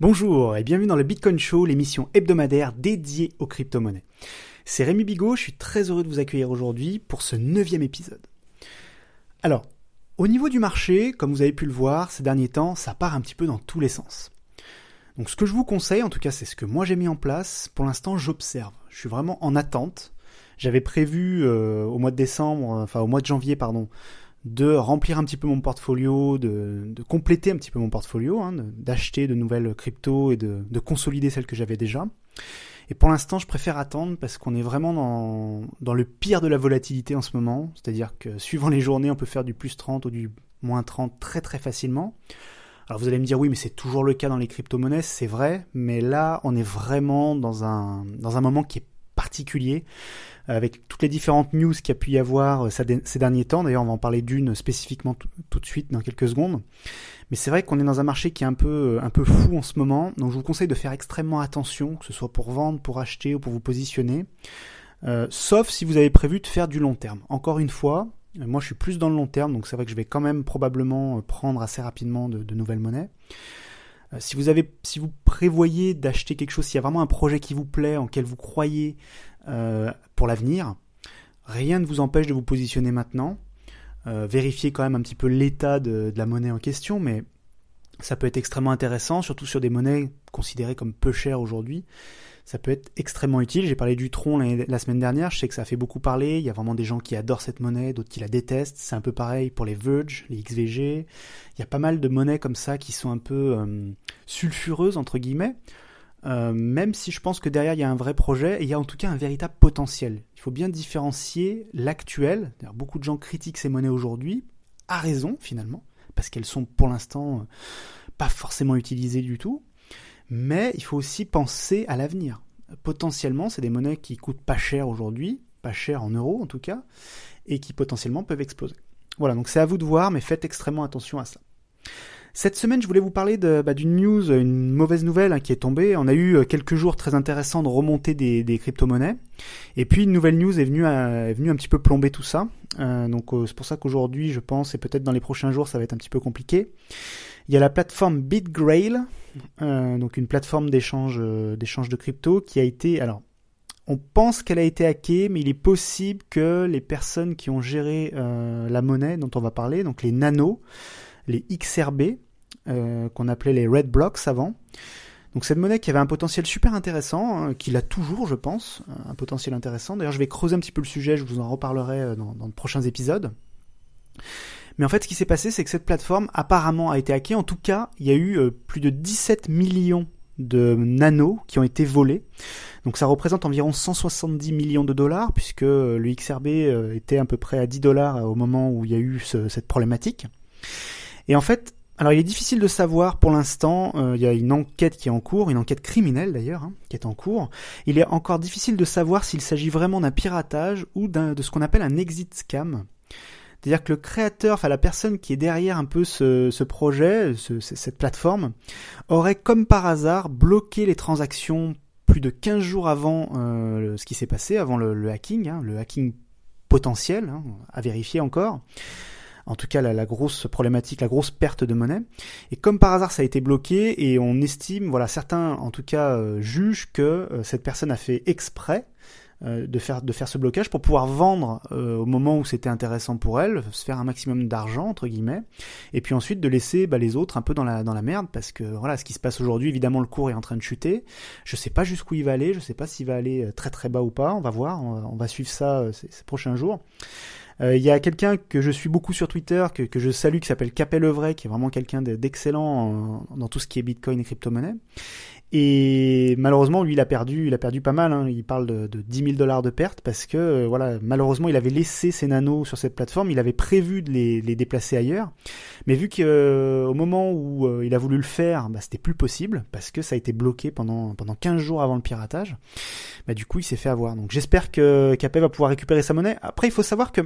Bonjour et bienvenue dans le Bitcoin Show, l'émission hebdomadaire dédiée aux crypto-monnaies. C'est Rémi Bigot, je suis très heureux de vous accueillir aujourd'hui pour ce neuvième épisode. Alors, au niveau du marché, comme vous avez pu le voir ces derniers temps, ça part un petit peu dans tous les sens. Donc ce que je vous conseille, en tout cas c'est ce que moi j'ai mis en place, pour l'instant j'observe. Je suis vraiment en attente. J'avais prévu euh, au mois de décembre, enfin au mois de janvier pardon, de remplir un petit peu mon portfolio, de, compléter un petit peu mon portfolio, hein, d'acheter de nouvelles cryptos et de, consolider celles que j'avais déjà. Et pour l'instant, je préfère attendre parce qu'on est vraiment dans, le pire de la volatilité en ce moment. C'est-à-dire que suivant les journées, on peut faire du plus 30 ou du moins 30 très très facilement. Alors vous allez me dire oui, mais c'est toujours le cas dans les crypto-monnaies, c'est vrai, mais là, on est vraiment dans un moment qui est particulier avec toutes les différentes news qu'il y a pu y avoir euh, ces derniers temps. D'ailleurs, on va en parler d'une spécifiquement tout de suite dans quelques secondes. Mais c'est vrai qu'on est dans un marché qui est un peu, euh, un peu fou en ce moment. Donc, je vous conseille de faire extrêmement attention, que ce soit pour vendre, pour acheter ou pour vous positionner. Euh, sauf si vous avez prévu de faire du long terme. Encore une fois, moi je suis plus dans le long terme, donc c'est vrai que je vais quand même probablement prendre assez rapidement de, de nouvelles monnaies. Si vous avez, si vous prévoyez d'acheter quelque chose, s'il y a vraiment un projet qui vous plaît, en quel vous croyez, euh, pour l'avenir. Rien ne vous empêche de vous positionner maintenant. Euh, vérifiez quand même un petit peu l'état de, la monnaie en question, mais ça peut être extrêmement intéressant, surtout sur des monnaies considérées comme peu chères aujourd'hui. Ça peut être extrêmement utile. J'ai parlé du Tron la, semaine dernière, je sais que ça a fait beaucoup parler. Il y a vraiment des gens qui adorent cette monnaie, d'autres qui la détestent. C'est un peu pareil pour les Verge, les XVG. Il y a pas mal de monnaies comme ça qui sont un peu euh, sulfureuses, entre guillemets. Euh, même si je pense que derrière il y a un vrai projet et il y a en tout cas un véritable potentiel. Il faut bien différencier l'actuel. Beaucoup de gens critiquent ces monnaies aujourd'hui, à raison finalement, parce qu'elles sont pour l'instant euh, pas forcément utilisées du tout. Mais il faut aussi penser à l'avenir. Potentiellement, c'est des monnaies qui coûtent pas cher aujourd'hui, pas cher en euros en tout cas, et qui potentiellement peuvent exploser. Voilà, donc c'est à vous de voir, mais faites extrêmement attention à ça. Cette semaine, je voulais vous parler bah, d'une news, une mauvaise nouvelle hein, qui est tombée. On a eu euh, quelques jours très intéressants de remontée des, crypto-monnaies. Et puis une nouvelle news est venue, est venue un petit peu plomber tout ça. Euh, donc euh, c'est pour ça qu'aujourd'hui, je pense, et peut-être dans les prochains jours, ça va être un petit peu compliqué. Il y a la plateforme BitGrail, donc une plateforme d'échange d'échange de crypto qui a été... Alors, on pense qu'elle a été hackée, mais il est possible que les personnes qui ont géré la monnaie dont on va parler, donc les nanos, les XRB, euh, qu'on appelait les Red Blocks avant. Donc cette monnaie qui avait un potentiel super intéressant, hein, qui l'a toujours, je pense, un potentiel intéressant. D'ailleurs, je vais creuser un petit peu le sujet, je vous en reparlerai euh, dans, de prochains épisodes. Mais en fait, ce qui s'est passé, c'est que cette plateforme apparemment a été hackée. En tout cas, il y a eu euh, plus de 17 millions de nanos qui ont été volés. Donc ça représente environ 170 millions de dollars, puisque le XRB était à peu près à 10 dollars au moment où il y a eu cette problématique. Et en fait, alors il est difficile de savoir pour l'instant, euh, il y a une enquête qui est en cours, une enquête criminelle d'ailleurs, hein, qui est en cours. Il est encore difficile de savoir s'il s'agit vraiment d'un piratage ou de ce qu'on appelle un exit scam. C'est-à-dire que le créateur, enfin la personne qui est derrière un peu ce, projet, cette plateforme, aurait comme par hasard bloqué les transactions plus de 15 jours avant euh, ce qui s'est passé, avant le, hacking, hein, le hacking potentiel, hein, à vérifier encore en tout cas la, grosse problématique, la grosse perte de monnaie. Et comme par hasard ça a été bloqué et on estime, voilà, certains en tout cas euh, jugent que euh, cette personne a fait exprès euh, de faire de faire ce blocage pour pouvoir vendre au moment où c'était intéressant pour elle, se faire un maximum d'argent entre guillemets, et puis ensuite de laisser bah, les autres un peu dans la dans la merde parce que voilà ce qui se passe aujourd'hui évidemment le cours est en train de chuter. Je sais pas jusqu'où il va aller, je sais pas s'il va aller très très bas ou pas, on va voir, on va, suivre ça ces, prochains jours. Euh, il y a quelqu'un que je suis beaucoup sur Twitter, que, que je salue, qui s'appelle Capel Evray, qui est vraiment quelqu'un d'excellent dans tout ce qui est Bitcoin et crypto-monnaie. Et malheureusement, lui, il a perdu, il a perdu pas mal. Hein. Il parle de, de 10 000 dollars de perte parce que, euh, voilà, malheureusement, il avait laissé ses nanos sur cette plateforme. Il avait prévu de les, les déplacer ailleurs, mais vu qu'au euh, moment où il a voulu le faire, bah, c'était plus possible parce que ça a été bloqué pendant pendant 15 jours avant le piratage. Bah, du coup, il s'est fait avoir. Donc, j'espère que Capel va pouvoir récupérer sa monnaie. Après, il faut savoir que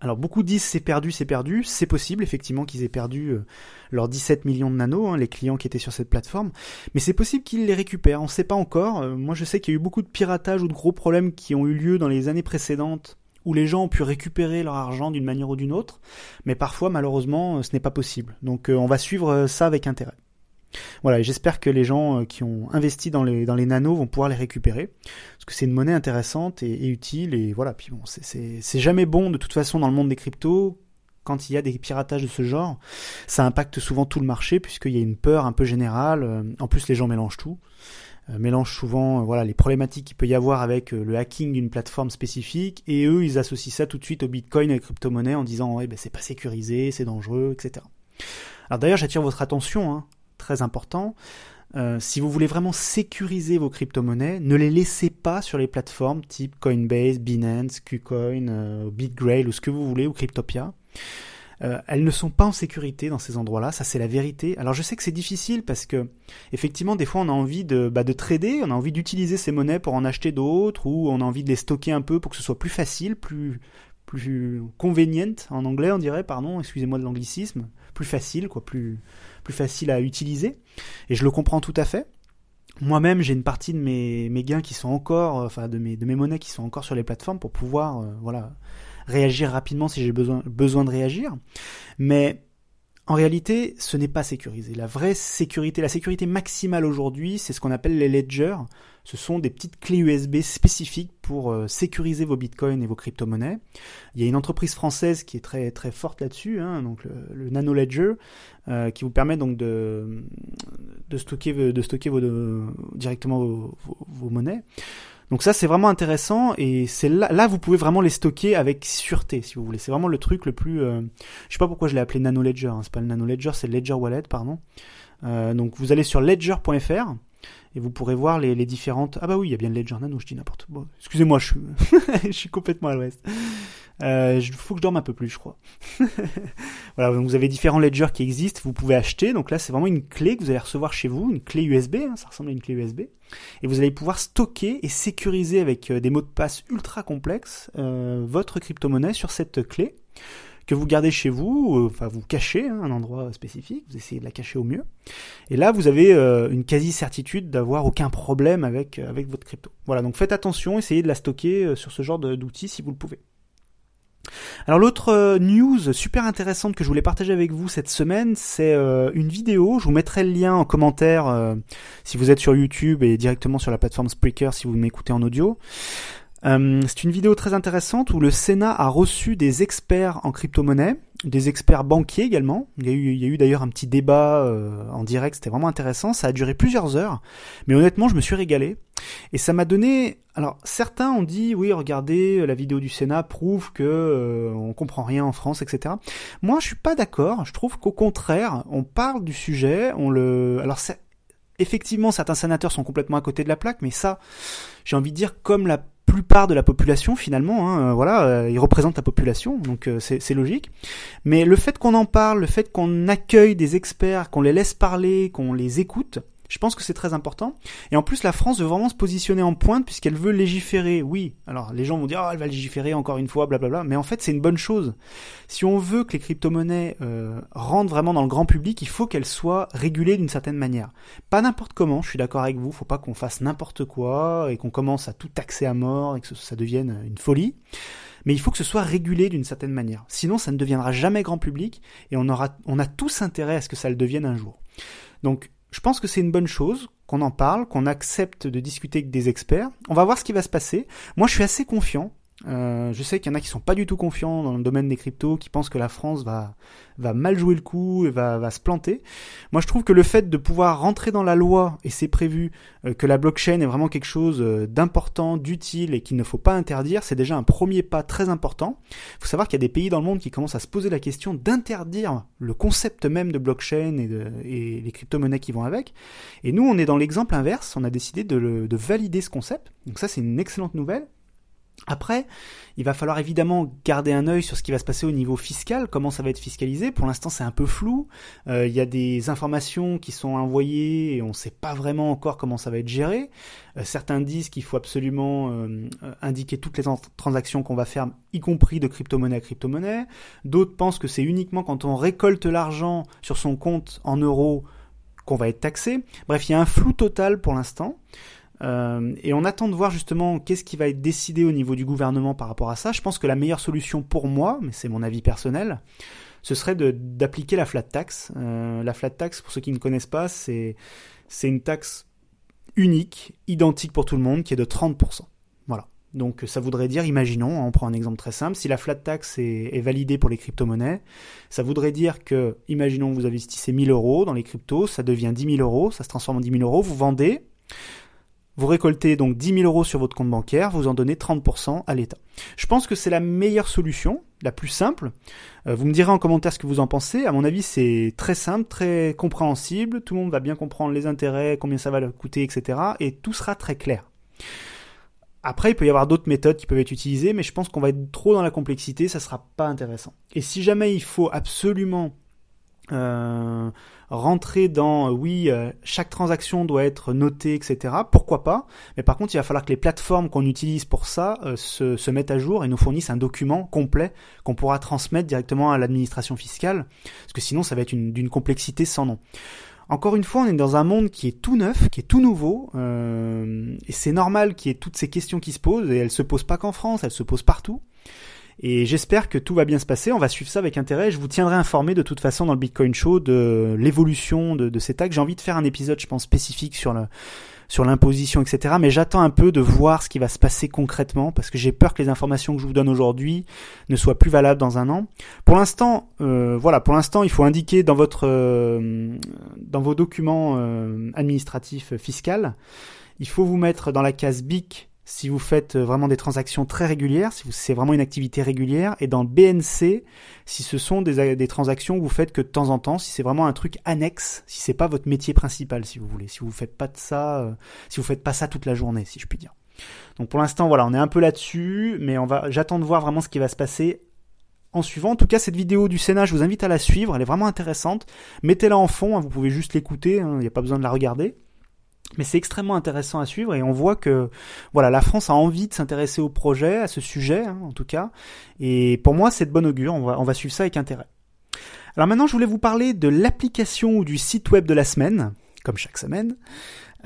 alors beaucoup disent c'est perdu, c'est perdu. C'est possible effectivement qu'ils aient perdu euh, leurs 17 millions de nanos, hein, les clients qui étaient sur cette plateforme. Mais c'est possible qu'ils les récupèrent. On ne sait pas encore. Euh, moi je sais qu'il y a eu beaucoup de piratage ou de gros problèmes qui ont eu lieu dans les années précédentes où les gens ont pu récupérer leur argent d'une manière ou d'une autre. Mais parfois malheureusement euh, ce n'est pas possible. Donc on va suivre ça avec intérêt. Voilà, j'espère que les gens qui ont investi dans les, nanos vont pouvoir les récupérer. Parce que c'est une monnaie intéressante et, utile. Et voilà, puis bon, c'est jamais bon de toute façon dans le monde des cryptos quand il y a des piratages de ce genre, ça impacte souvent tout le marché puisqu'il y a une peur un peu générale. En plus, les gens mélangent tout. Euh, mélange souvent euh, voilà les problématiques qu'il peut y avoir avec euh, le hacking d'une plateforme spécifique et eux ils associent ça tout de suite au Bitcoin et aux crypto-monnaies en disant ouais ben c'est pas sécurisé, c'est dangereux, etc. Alors d'ailleurs j'attire votre attention, hein, très important. si vous voulez vraiment sécuriser vos crypto-monnaies, ne les laissez pas sur les plateformes type Coinbase, Binance, KuCoin, BitGrail ou ce que vous voulez, ou Cryptopia. Euh, elles ne sont pas en sécurité dans ces endroits-là, ça c'est la vérité. Alors je sais que c'est difficile parce que effectivement des fois on a envie de, bah, de trader, on a envie d'utiliser ces monnaies pour en acheter d'autres ou on a envie de les stocker un peu pour que ce soit plus facile, plus plus convenient en anglais on dirait, pardon, excusez-moi de l'anglicisme, plus facile quoi, plus plus facile à utiliser. Et je le comprends tout à fait. Moi-même, j'ai une partie de mes, mes gains qui sont encore, enfin de mes, de mes monnaies qui sont encore sur les plateformes pour pouvoir, euh, voilà, réagir rapidement si j'ai besoin, besoin de réagir. Mais en réalité, ce n'est pas sécurisé. La vraie sécurité, la sécurité maximale aujourd'hui, c'est ce qu'on appelle les ledgers. Ce sont des petites clés USB spécifiques pour euh, sécuriser vos bitcoins et vos crypto-monnaies. Il y a une entreprise française qui est très très forte là-dessus, hein, donc le, Nano Ledger, euh, qui vous permet donc de, stocker, de stocker vos, directement vos, monnaies. Donc ça c'est vraiment intéressant et c'est là, là vous pouvez vraiment les stocker avec sûreté si vous voulez. C'est vraiment le truc le plus. Euh, je sais pas pourquoi je l'ai appelé Nano Ledger. Hein. C'est pas le Nano Ledger, c'est le Ledger Wallet pardon. Euh, donc vous allez sur ledger.fr et vous pourrez voir les, différentes. Ah bah oui, il y a bien le Ledger Nano, je dis n'importe. Bon, excusez-moi, je suis, complètement à l'ouest. Euh, il faut que je dorme un peu plus, je crois. voilà, donc vous avez différents ledgers qui existent, vous pouvez acheter. Donc là, c'est vraiment une clé que vous allez recevoir chez vous, une clé USB, hein, ça ressemble à une clé USB. Et vous allez pouvoir stocker et sécuriser avec euh, des mots de passe ultra complexes euh, votre crypto-monnaie sur cette clé que vous gardez chez vous, euh, enfin vous cachez hein, un endroit spécifique, vous essayez de la cacher au mieux. Et là, vous avez une quasi-certitude d'avoir aucun problème avec, avec votre crypto. Voilà, donc faites attention, essayez de la stocker sur ce genre d'outils si vous le pouvez. Alors l'autre euh, news super intéressante que je voulais partager avec vous cette semaine, c'est euh, une vidéo. Je vous mettrai le lien en commentaire euh, si vous êtes sur YouTube et directement sur la plateforme Spreaker si vous m'écoutez en audio. C'est une vidéo très intéressante où le Sénat a reçu des experts en crypto-monnaie des experts banquiers également. Il y a eu, eu d'ailleurs un petit débat euh, en direct, c'était vraiment intéressant. Ça a duré plusieurs heures, mais honnêtement, je me suis régalé. Et ça m'a donné. Alors, certains ont dit, oui, regardez, la vidéo du Sénat prouve que euh, on comprend rien en France, etc. Moi, je suis pas d'accord. Je trouve qu'au contraire, on parle du sujet, on le. Alors, effectivement, certains sénateurs sont complètement à côté de la plaque, mais ça, j'ai envie de dire, comme la plupart de la population finalement. Hein, euh, voilà, euh, ils représentent la population, donc euh, c'est logique. Mais le fait qu'on en parle, le fait qu'on accueille des experts, qu'on les laisse parler, qu'on les écoute, je pense que c'est très important. Et en plus, la France veut vraiment se positionner en pointe puisqu'elle veut légiférer. Oui, alors les gens vont dire, oh, elle va légiférer encore une fois, blablabla. Mais en fait, c'est une bonne chose. Si on veut que les crypto-monnaies euh, rentrent vraiment dans le grand public, il faut qu'elles soient régulées d'une certaine manière. Pas n'importe comment, je suis d'accord avec vous. Faut pas qu'on fasse n'importe quoi et qu'on commence à tout taxer à mort et que ça devienne une folie mais il faut que ce soit régulé d'une certaine manière. Sinon, ça ne deviendra jamais grand public et on aura, on a tous intérêt à ce que ça le devienne un jour. Donc, je pense que c'est une bonne chose qu'on en parle, qu'on accepte de discuter avec des experts. On va voir ce qui va se passer. Moi, je suis assez confiant. Euh, je sais qu'il y en a qui sont pas du tout confiants dans le domaine des cryptos, qui pensent que la France va mal jouer le coup et va se planter. Moi, je trouve que le fait de pouvoir rentrer dans la loi et c'est prévu euh, que la blockchain est vraiment quelque chose euh, d'important, d'utile et qu'il ne faut pas interdire, c'est déjà un premier pas très important. Il faut savoir qu'il y a des pays dans le monde qui commencent à se poser la question d'interdire le concept même de blockchain et, les crypto-monnaies qui vont avec. Et nous, on est dans l'exemple inverse. On a décidé de valider ce concept. Donc ça, c'est une excellente nouvelle. Après, il va falloir évidemment garder un œil sur ce qui va se passer au niveau fiscal, comment ça va être fiscalisé. Pour l'instant, c'est un peu flou. Euh, il y a des informations qui sont envoyées et on ne sait pas vraiment encore comment ça va être géré. Euh, certains disent qu'il faut absolument euh, indiquer toutes les transactions qu'on va faire, y compris de crypto-monnaie à crypto-monnaie. D'autres pensent que c'est uniquement quand on récolte l'argent sur son compte en euros qu'on va être taxé. Bref, il y a un flou total pour l'instant. Euh, et on attend de voir justement qu'est-ce qui va être décidé au niveau du gouvernement par rapport à ça. Je pense que la meilleure solution pour moi, mais c'est mon avis personnel, ce serait d'appliquer la flat tax. Euh, la flat tax, pour ceux qui ne connaissent pas, c'est une taxe unique, identique pour tout le monde, qui est de 30%. Voilà. Donc ça voudrait dire, imaginons, on prend un exemple très simple, si la flat tax est, est validée pour les crypto-monnaies, ça voudrait dire que, imaginons vous investissez 1000 euros dans les cryptos, ça devient 10 000 euros, ça se transforme en 10 000 euros, vous vendez, vous récoltez donc 10 000 euros sur votre compte bancaire, vous en donnez 30% à l'État. Je pense que c'est la meilleure solution, la plus simple. Euh, vous me direz en commentaire ce que vous en pensez. À mon avis, c'est très simple, très compréhensible. Tout le monde va bien comprendre les intérêts, combien ça va coûter, etc. Et tout sera très clair. Après, il peut y avoir d'autres méthodes qui peuvent être utilisées, mais je pense qu'on va être trop dans la complexité, ça sera pas intéressant. Et si jamais il faut absolument euh, rentrer dans euh, oui, euh, chaque transaction doit être notée, etc. Pourquoi pas? Mais par contre, il va falloir que les plateformes qu'on utilise pour ça se, se, mettent à jour et nous fournissent un document complet qu'on pourra transmettre directement à l'administration fiscale, parce que sinon, ça va être d'une complexité sans nom. Encore une fois, on est dans un monde qui est tout neuf, qui est tout nouveau, et c'est normal qu'il y ait toutes ces questions qui se posent, et elles se posent pas qu'en France, elles se posent partout. Et j'espère que tout va bien se passer. On va suivre ça avec intérêt. Je vous tiendrai informé de toute façon dans le Bitcoin Show de l'évolution de, de ces taxes. J'ai envie de faire un épisode, je pense, spécifique sur le, sur l'imposition, etc. Mais j'attends un peu de voir ce qui va se passer concrètement parce que j'ai peur que les informations que je vous donne aujourd'hui ne soient plus valables dans un an. Pour l'instant, euh, voilà, pour l'instant, il faut indiquer dans votre, euh, dans vos documents euh, administratifs fiscaux, il faut vous mettre dans la case BIC si vous faites euh, vraiment des transactions très régulières, si c'est vraiment une activité régulière, et dans le BNC, si ce sont des, transactions que vous faites que de temps en temps, si c'est vraiment un truc annexe, si c'est pas votre métier principal, si vous voulez, si vous faites pas de ça, euh, si vous faites pas ça toute la journée, si je puis dire. Donc pour l'instant, voilà, on est un peu là-dessus, mais on va, j'attends de voir vraiment ce qui va se passer en suivant. En tout cas, cette vidéo du Sénat, je vous invite à la suivre, elle est vraiment intéressante. Mettez-la en fond, hein, vous pouvez juste l'écouter, hein, il n'y a pas besoin de la regarder. Mais c'est extrêmement intéressant à suivre et on voit que voilà la France a envie de s'intéresser au projet, à ce sujet hein, en tout cas. Et pour moi c'est de bon augure, on va, on va suivre ça avec intérêt. Alors maintenant je voulais vous parler de l'application ou du site web de la semaine, comme chaque semaine.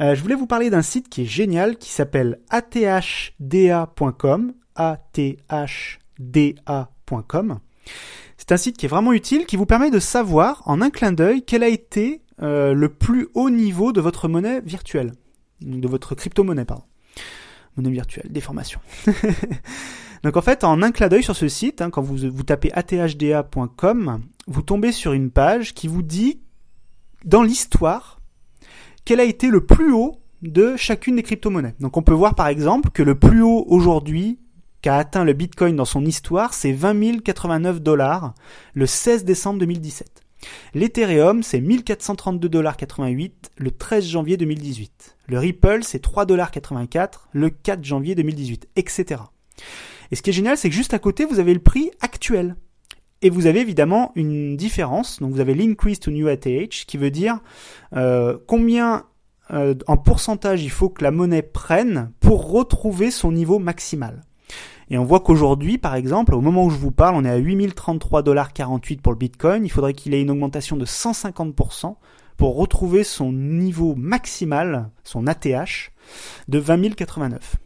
Euh, je voulais vous parler d'un site qui est génial qui s'appelle athda.com, athda.com. C'est un site qui est vraiment utile, qui vous permet de savoir en un clin d'œil quel a été euh, le plus haut niveau de votre monnaie virtuelle, de votre crypto-monnaie, pardon. Monnaie virtuelle, déformation. Donc en fait, en un clin d'œil sur ce site, hein, quand vous, vous tapez athda.com, vous tombez sur une page qui vous dit, dans l'histoire, quel a été le plus haut de chacune des crypto-monnaies. Donc on peut voir par exemple que le plus haut aujourd'hui qu'a atteint le Bitcoin dans son histoire, c'est 20 089 dollars le 16 décembre 2017. L'Ethereum, c'est 1432,88$ le 13 janvier 2018. Le Ripple, c'est 3,84$ le 4 janvier 2018, etc. Et ce qui est génial, c'est que juste à côté, vous avez le prix actuel. Et vous avez évidemment une différence. Donc vous avez l'increase to new ATH, qui veut dire euh, combien euh, en pourcentage il faut que la monnaie prenne pour retrouver son niveau maximal. Et on voit qu'aujourd'hui, par exemple, au moment où je vous parle, on est à 8033,48$ pour le Bitcoin. Il faudrait qu'il ait une augmentation de 150% pour retrouver son niveau maximal, son ATH, de 20 089.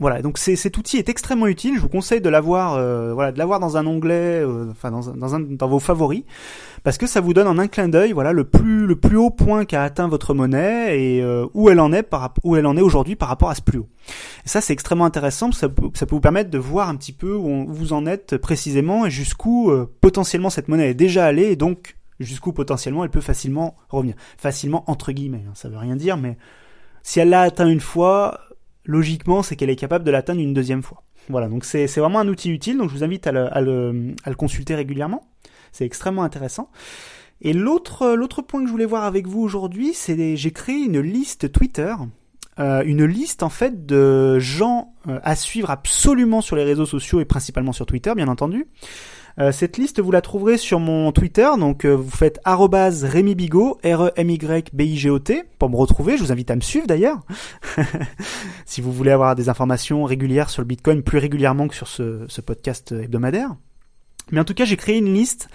Voilà, donc cet outil est extrêmement utile. Je vous conseille de l'avoir, euh, voilà, de l'avoir dans un onglet, euh, enfin dans, dans, vos favoris, parce que ça vous donne en un clin d'œil, voilà, le plus le plus haut point qu'a atteint votre monnaie et euh, où elle en est par où elle en est aujourd'hui par rapport à ce plus haut. Et ça, c'est extrêmement intéressant. Ça peut, ça peut vous permettre de voir un petit peu où, vous en êtes précisément et jusqu'où potentiellement cette monnaie est déjà allée et donc jusqu'où potentiellement elle peut facilement revenir. Facilement entre guillemets, hein, ça veut rien dire, mais si elle l'a atteint une fois, logiquement, c'est qu'elle est capable de l'atteindre une deuxième fois. Voilà, donc c'est vraiment un outil utile, donc je vous invite à le, à le, à le consulter régulièrement. C'est extrêmement intéressant. Et l'autre point que je voulais voir avec vous aujourd'hui, c'est j'ai créé une liste Twitter, euh, une liste en fait de gens euh, à suivre absolument sur les réseaux sociaux et principalement sur Twitter, bien entendu. Euh, cette liste, vous la trouverez sur mon Twitter, donc euh, vous faites Rémi Bigot, R-E-M-Y-B-I-G-O-T, pour me retrouver. Je vous invite à me suivre d'ailleurs, si vous voulez avoir des informations régulières sur le Bitcoin, plus régulièrement que sur ce, podcast hebdomadaire. Mais en tout cas, j'ai créé une liste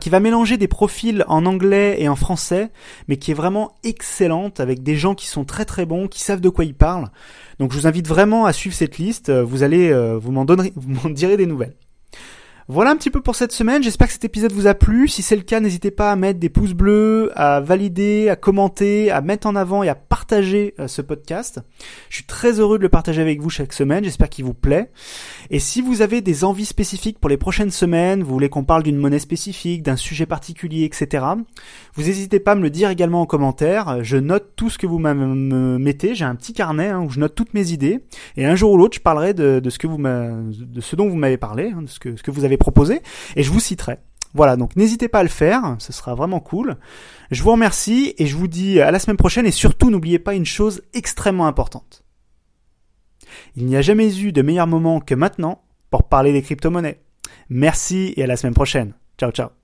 qui va mélanger des profils en anglais et en français, mais qui est vraiment excellente avec des gens qui sont très très bons, qui savent de quoi ils parlent. Donc je vous invite vraiment à suivre cette liste. Vous allez, euh, vous m'en donnerez, vous m'en direz des nouvelles. Voilà un petit peu pour cette semaine. J'espère que cet épisode vous a plu. Si c'est le cas, n'hésitez pas à mettre des pouces bleus, à valider, à commenter, à mettre en avant et à partager euh, ce podcast. Je suis très heureux de le partager avec vous chaque semaine. J'espère qu'il vous plaît. Et si vous avez des envies spécifiques pour les prochaines semaines, vous voulez qu'on parle d'une monnaie spécifique, d'un sujet particulier, etc., vous n'hésitez pas à me le dire également en commentaire. Je note tout ce que vous me mettez. J'ai un petit carnet hein, où je note toutes mes idées. Et un jour ou l'autre, je parlerai de, ce que vous de ce dont vous m'avez parlé, hein, de ce que, ce que vous avez proposé, et je vous citerai. Voilà, donc n'hésitez pas à le faire, ce sera vraiment cool. Je vous remercie et je vous dis à la semaine prochaine et surtout n'oubliez pas une chose extrêmement importante. Il n'y a jamais eu de meilleur moment que maintenant pour parler des crypto-monnaies. Merci et à la semaine prochaine. Ciao ciao.